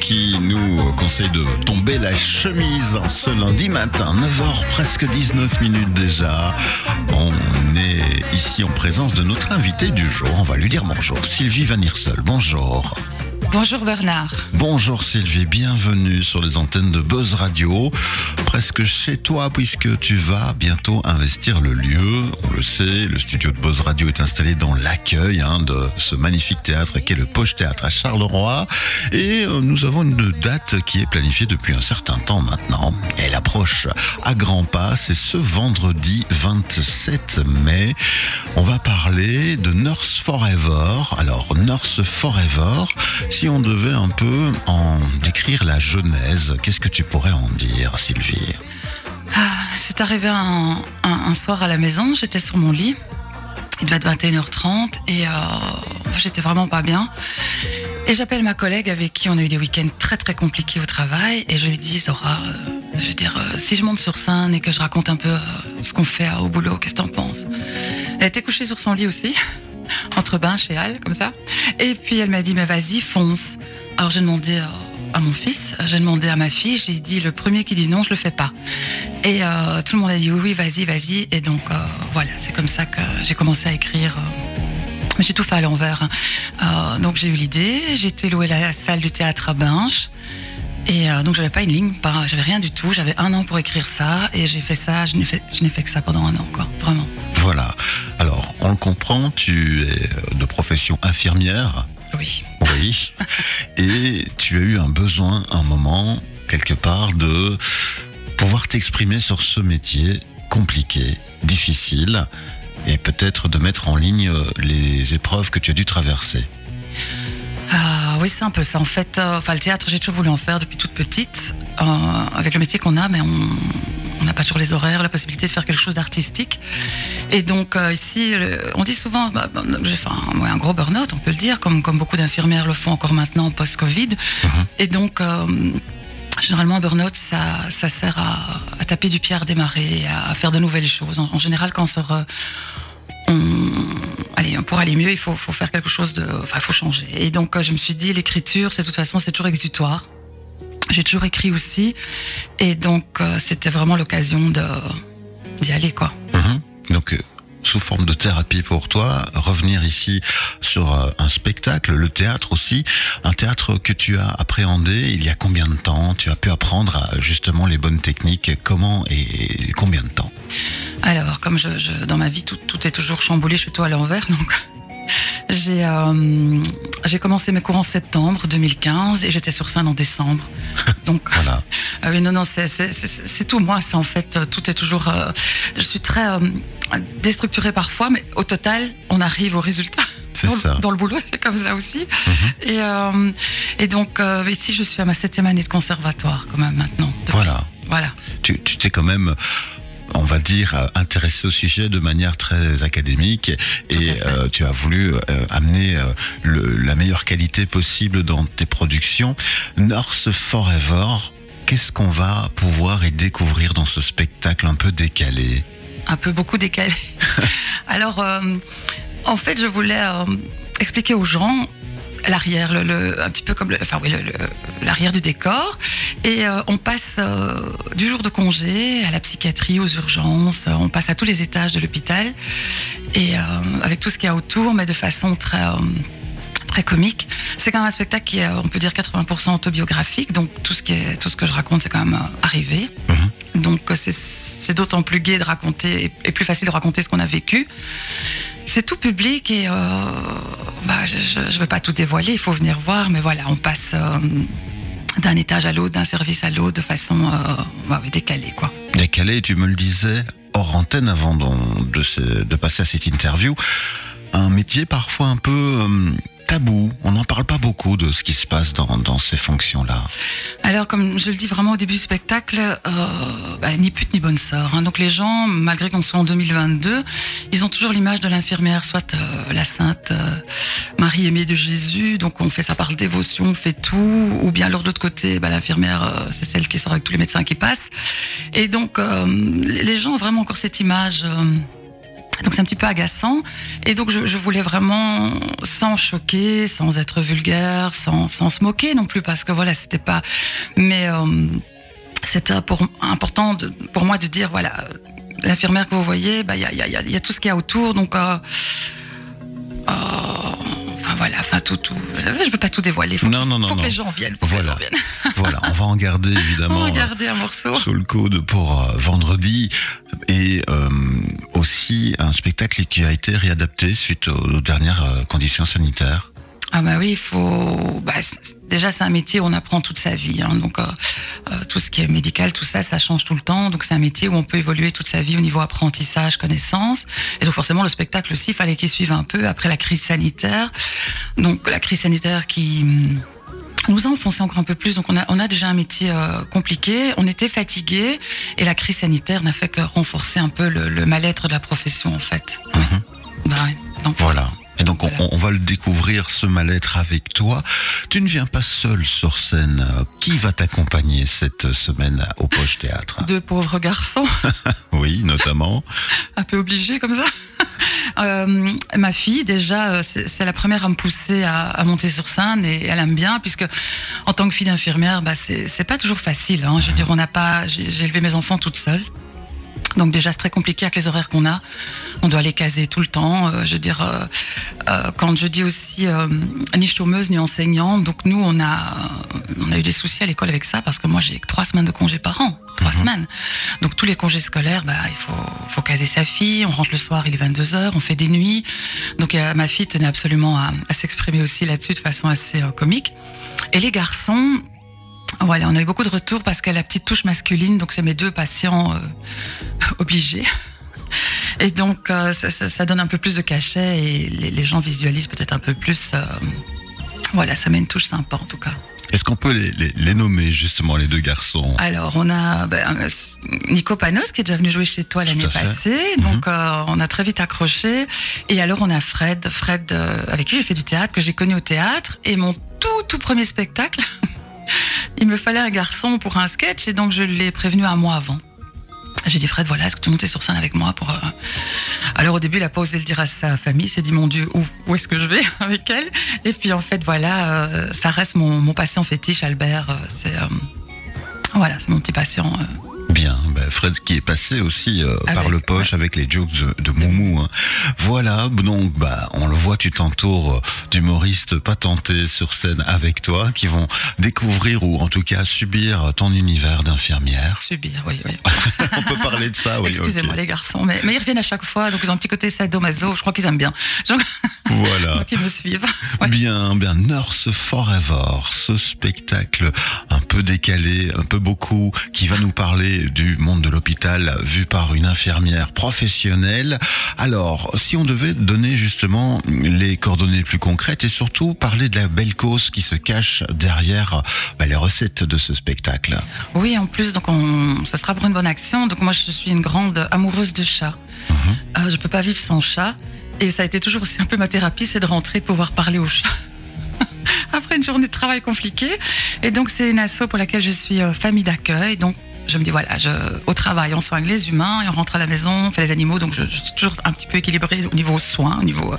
Qui nous conseille de tomber la chemise ce lundi matin, 9h presque 19 minutes déjà. On est ici en présence de notre invité du jour. On va lui dire bonjour. Sylvie Van Irsel, bonjour. Bonjour Bernard. Bonjour Sylvie, bienvenue sur les antennes de Buzz Radio. Presque chez toi puisque tu vas bientôt investir le lieu. On le sait, le studio de Buzz Radio est installé dans l'accueil hein, de ce magnifique théâtre qui est le Poche Théâtre à Charleroi. Et euh, nous avons une date qui est planifiée depuis un certain temps maintenant. Elle approche à grands pas, c'est ce vendredi 27 mai. On va parler de Nurse Forever. Alors Nurse Forever, si on devait un peu en décrire la genèse, qu'est-ce que tu pourrais en dire, Sylvie? Ah, C'est arrivé un, soir à la maison, j'étais sur mon lit. Il devait être 21h30 et euh, j'étais vraiment pas bien. Et j'appelle ma collègue avec qui on a eu des week-ends très très compliqués au travail et je lui dis Zora, euh, je veux dire, euh, si je monte sur scène et que je raconte un peu ce qu'on fait au boulot, qu'est-ce que t'en penses? Elle était couchée sur son lit aussi, entre bain chez Al, comme ça. Et puis elle m'a dit mais vas-y, fonce. Alors j'ai demandé euh, à mon fils, j'ai demandé à ma fille, j'ai dit le premier qui dit non, je le fais pas. Et euh, tout le monde a dit oui, oui, vas-y, vas-y. Et donc euh, voilà, c'est comme ça que j'ai commencé à écrire. j'ai tout fait à l'envers. donc j'ai eu l'idée, j'ai été louer la salle du théâtre à Binche. Et euh, donc j'avais pas une ligne, j'avais rien du tout. J'avais un an pour écrire ça et j'ai fait ça. Je n'ai fait, je n'ai fait que ça pendant un an, quoi. Vraiment. Voilà. Alors, on le comprend, tu es euh, de profession infirmière. Oui. Oui. Et tu as eu un besoin, un moment, quelque part, de pouvoir t'exprimer sur ce métier compliqué, difficile, et peut-être de mettre en ligne euh, les épreuves que tu as dû traverser. Ah oui, c'est un peu ça. En fait, euh, enfin le théâtre, j'ai toujours voulu en faire depuis toute petite. Euh, avec le métier qu'on a, mais on on n'a pas toujours les horaires, la possibilité de faire quelque chose d'artistique. Et donc euh, ici, on dit souvent, bah, bah, j'ai fait un, ouais, un gros burn-out, on peut le dire, comme, comme beaucoup d'infirmières le font encore maintenant post-Covid. Et donc, euh, généralement, un burn-out, ça, ça sert à, à taper du pied à redémarrer, à, à faire de nouvelles choses. En, en général, quand on se re- on- allez, pour aller mieux, il faut, faut faire quelque chose de, enfin, il faut changer. Et donc, euh, je me suis dit, l'écriture, c'est de toute façon, c'est toujours exutoire. J'ai toujours écrit aussi, et donc, c'était vraiment l'occasion de d'y aller, quoi. Donc, euh, sous forme de thérapie pour toi, revenir ici sur euh, un spectacle, le théâtre aussi, un théâtre que tu as appréhendé il y a combien de temps? Tu as pu apprendre à, justement les bonnes techniques, comment et combien de temps? Alors, comme je, je- dans ma vie, tout, tout est toujours chamboulé, je suis tout à l'envers, donc j'ai euh, j'ai commencé mes cours en septembre 2015 et j'étais sur scène en décembre. Donc, Voilà. Ah oui, non, non, c'est- tout moi. C'est en fait, tout est toujours. euh, je suis très euh, déstructurée parfois, mais au total, on arrive au résultat. C'est dans, ça. Dans le boulot, c'est comme ça aussi. Et, euh, et donc, ici, je suis à ma septième année de conservatoire, quand même, maintenant. depuis. Voilà. Voilà. Tu t'es quand même, on va dire, intéressé au sujet de manière très académique et euh, tu as voulu euh, amener euh, le- la meilleure qualité possible dans tes productions. North Forever, qu'est-ce qu'on va pouvoir y découvrir dans ce spectacle un peu décalé un peu beaucoup décalé. Alors, euh, en fait, je voulais euh, expliquer aux gens l'arrière, le, le- un petit peu comme le, enfin oui, l'arrière du décor. Et euh, on passe euh, du jour de congé à la psychiatrie, aux urgences, on passe à tous les étages de l'hôpital et euh, avec tout ce qu'il y a autour, mais de façon très très comique. C'est quand même un spectacle qui est, on peut dire, 80% autobiographique. Donc tout ce qui est, tout ce que je raconte, c'est quand même euh, arrivé. Donc euh, c'est, d'autant plus gai de raconter et plus facile de raconter ce qu'on a vécu. C'est tout public et euh, bah, je, je veux pas tout dévoiler. Il faut venir voir, mais voilà, on passe euh, d'un étage à l'autre, d'un service à l'autre, de façon euh, bah décalée, quoi. Décalé, tu me le disais hors antenne avant de, passer à cette interview, un métier parfois un peu tabou. On n'en parle pas beaucoup de ce qui se passe dans, ces fonctions-là. Alors, comme je le dis vraiment au début du spectacle, euh, bah, ni pute ni bonne sœur. hein. Donc les gens, malgré qu'on soit en 2022, ils ont toujours l'image de l'infirmière, soit euh, la sainte euh, Marie aimée de Jésus, donc on fait ça par dévotion, on fait tout, ou bien alors de l'autre côté, bah, l'infirmière, c'est celle qui sort avec tous les médecins qui passent. Et donc, les gens ont vraiment encore cette image. Euh, Donc c'est un petit peu agaçant. Et donc je, je, voulais vraiment, sans choquer, sans être vulgaire, sans, sans se moquer non plus, parce que voilà, c'était pas. Mais euh, c'était important de, pour moi de dire voilà, l'infirmière que vous voyez, bah il y a, y, a, y a, tout ce qu'il y a autour, donc. Euh, euh, enfin tout, tout. Vous savez, je veux pas tout dévoiler. Faut non, non, non, faut non. que les gens viennent. Voilà. que les gens viennent. voilà, on va en garder évidemment. On va garder un morceau. Sous le coude pour euh, vendredi et euh, aussi un spectacle qui a été réadapté suite aux, aux dernières euh, conditions sanitaires. Ah bah oui, il faut. Bah, déjà, c'est un métier où on apprend toute sa vie. Hein, donc, euh, euh, tout ce qui est médical, tout ça, ça change tout le temps. Donc, c'est un métier où on peut évoluer toute sa vie au niveau apprentissage, connaissance. Et donc, forcément, le spectacle aussi, il fallait qu'il suive un peu après la crise sanitaire. Donc, la crise sanitaire qui nous a enfoncé encore un peu plus. Donc on a, on a déjà un métier euh, compliqué, on était fatigué et la crise sanitaire n'a fait que renforcer un peu le, le mal-être de la profession en fait. Mm -hmm. bah ouais. donc, voilà. Et donc Voilà. on, on va le découvrir ce mal-être avec toi. Tu ne viens pas seul sur scène. Qui va t'accompagner cette semaine au Poche Théâtre? Deux pauvres garçons, Oui, notamment. un peu obligés comme ça. Euh, ma fille, déjà, euh, c'est la première à me pousser à, à monter sur scène et elle aime bien, puisque en tant que fille d'infirmière, bah, c'est pas toujours facile. Hein. Je veux dire, on n'a pas, j'ai élevé mes enfants toute seule. Donc déjà c'est très compliqué avec les horaires qu'on a. On doit les caser tout le temps. Euh, je veux dire, euh, euh, quand je dis aussi ni chômeuse ni enseignante, donc nous on a on a eu des soucis à l'école avec ça parce que moi j'ai trois semaines de congés par an, trois Mhm. semaines. Donc tous les congés scolaires, bah il faut faut caser sa fille. On rentre le soir, il est 22 h on fait des nuits. Donc ma fille tenait absolument à, à s'exprimer aussi là-dessus de façon assez comique. Et les garçons, voilà, on a eu beaucoup de retours parce qu'elle a la petite touche masculine, donc c'est mes deux patients euh, obligés. Et donc euh, ça, ça, ça donne un peu plus de cachet et les, les gens visualisent peut-être un peu plus. euh, voilà, ça met une touche sympa en tout cas. Est-ce qu'on peut les, les- les nommer justement les deux garçons? Alors, on a ben, Nico Panos qui est déjà venu jouer chez toi l'année passée. Donc, euh, on a très vite accroché. Et alors, on a Fred, Fred euh, avec qui j'ai fait du théâtre, que j'ai connu au théâtre. Et mon tout, tout premier spectacle, il me fallait un garçon pour un sketch. Et donc, je l'ai prévenu un mois avant. J'ai dit, Fred, voilà, est-ce que tu montais sur scène avec moi pour... euh, Alors au début, il a pas osé le dire à sa famille. Il s'est dit, mon Dieu, où, où est-ce que je vais avec elle? Et puis en fait, voilà, euh, ça reste mon, mon patient fétiche, Albert. euh, c'est... voilà, c'est mon petit patient. Euh. Bien, ben Fred qui est passé aussi euh, par le poche avec les jokes de, de Moumou. hein. Voilà, donc bah on le voit, tu t'entoures d'humoristes patentés sur scène avec toi qui vont découvrir ou en tout cas subir ton univers d'infirmière. Subir, oui, oui. On peut parler de ça, oui. Excusez-moi les garçons, mais, mais ils reviennent à chaque fois, donc ils ont un petit côté sadomaso, je crois qu'ils aiment bien. Donc, Voilà. donc ils me suivent. Ouais. Bien, bien, Nurse Forever, ce spectacle peu décalé, un peu beaucoup, qui va nous parler du monde de l'hôpital vu par une infirmière professionnelle. Alors, si on devait donner justement les coordonnées plus concrètes et surtout parler de la belle cause qui se cache derrière bah, les recettes de ce spectacle. Oui, en plus, donc on, ça sera pour une bonne action. Donc moi, je suis une grande amoureuse de chats. Euh, je peux pas vivre sans chat. Et ça a été toujours aussi un peu ma thérapie, c'est de rentrer, de pouvoir parler aux chats. Après une journée de travail compliquée. Et donc, c'est une asso pour laquelle je suis euh, famille d'accueil. Donc, je me dis, voilà, je, au travail, on soigne les humains et on rentre à la maison, on fait les animaux. Donc, je, suis toujours un petit peu équilibrée au niveau soins, au niveau. euh.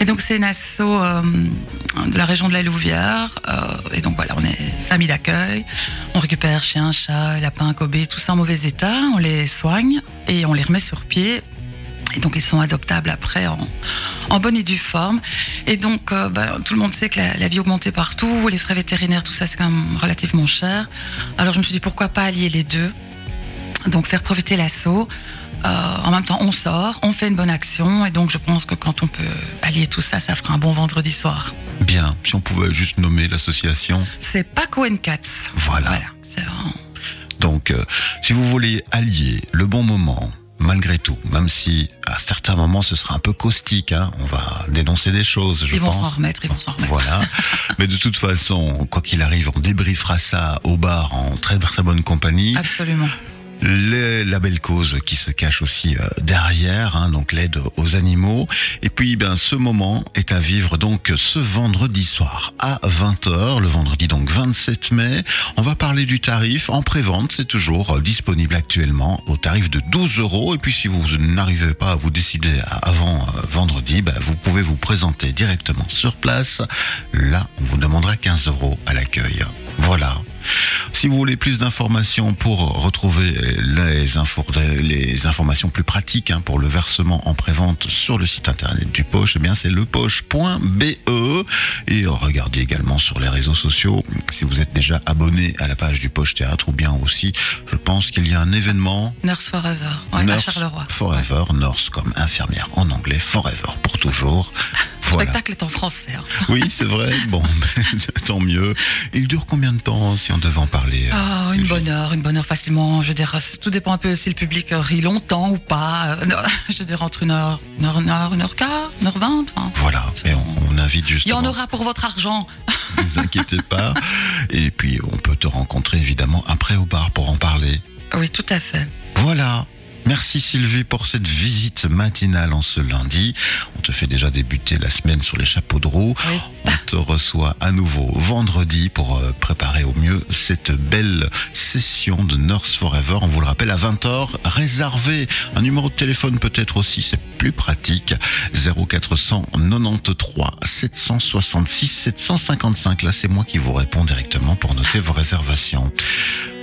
Et donc, c'est une asso euh, de la région de la Louvière. Et donc, voilà, on est famille d'accueil. On récupère chiens, chats, lapins, Kobe, tout ça en mauvais état. On les soigne et on les remet sur pied. Et donc ils sont adoptables après en, en bonne et due forme. Et donc euh, ben, tout le monde sait que la, la vie augmentée partout, les frais vétérinaires, tout ça c'est quand même relativement cher. Alors je me suis dit pourquoi pas allier les deux? Donc faire profiter l'assaut. Euh, en même temps on sort, on fait une bonne action et donc je pense que quand on peut allier tout ça, ça fera un bon vendredi soir. Bien, si on pouvait juste nommer l'association. C'est Paco and Cats. Voilà. Voilà. C'est vraiment- Donc, euh, si vous voulez allier le bon moment, malgré tout, même si à certains moments ce sera un peu caustique, hein, on va dénoncer des choses, je Ils vont s'en remettre, ils vont s'en remettre. Voilà. Mais de toute façon, quoi qu'il arrive, on débriefera ça au bar en très très bonne compagnie. Absolument. La belle cause qui se cache aussi euh, derrière, hein, donc l'aide aux animaux. Et puis, ben, ce moment est à vivre donc ce vendredi soir à 20h, le vendredi donc 27 mai. On va parler du tarif en prévente, c'est toujours euh, disponible actuellement au tarif de 12 euros. Et puis, si vous n'arrivez pas à vous décider avant euh, vendredi, ben, vous pouvez vous présenter directement sur place. Là, on vous demandera 15 euros à l'accueil. Voilà. Si vous voulez plus d'informations pour retrouver les, infos, les informations plus pratiques hein, pour le versement en prévente sur le site internet du Poche, eh bien c'est lepoche.be et regardez également sur les réseaux sociaux si vous êtes déjà abonné à la page du Poche Théâtre ou bien aussi, je pense qu'il y a un événement Nurse Forever, ouais, à Nurse Charleroi. Forever, Nurse comme infirmière en anglais, Forever pour toujours. Le Voilà. spectacle est en français. hein. Oui, c'est vrai. Bon, tant mieux. Il dure combien de temps si on devait en parler Ah, une bonne heure, une bonne heure facilement. Je dirais, tout dépend un peu si le public rit longtemps ou pas. Euh, je dirais entre une heure, une heure, une heure, une heure quart, une heure vingt. enfin. Voilà, et on, on invite Il y justement. en aura pour votre argent. Ne vous inquiétez pas. Et puis, on peut te rencontrer évidemment après au bar pour en parler. Oui, tout à fait. Voilà. Merci Sylvie pour cette visite matinale en ce lundi. On te fait déjà débuter la semaine sur les chapeaux de roue. Oui. On te reçoit à nouveau vendredi pour euh, préparer au mieux cette belle session de Nurse Forever. On vous le rappelle à 20h. Réservez un numéro de téléphone peut-être aussi, c'est plus pratique. 0493 766 755. Là, c'est moi qui vous réponds directement pour noter vos réservations.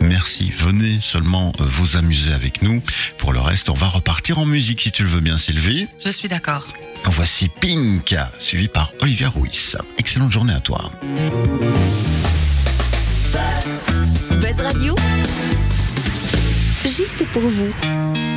Merci, venez seulement euh, vous amuser avec nous. Pour le reste, on va repartir en musique si tu le veux bien Sylvie. Je suis d'accord. Voici Pink, suivi par Olivia Ruiz. Excellente journée à toi. Buzz Radio, juste pour vous.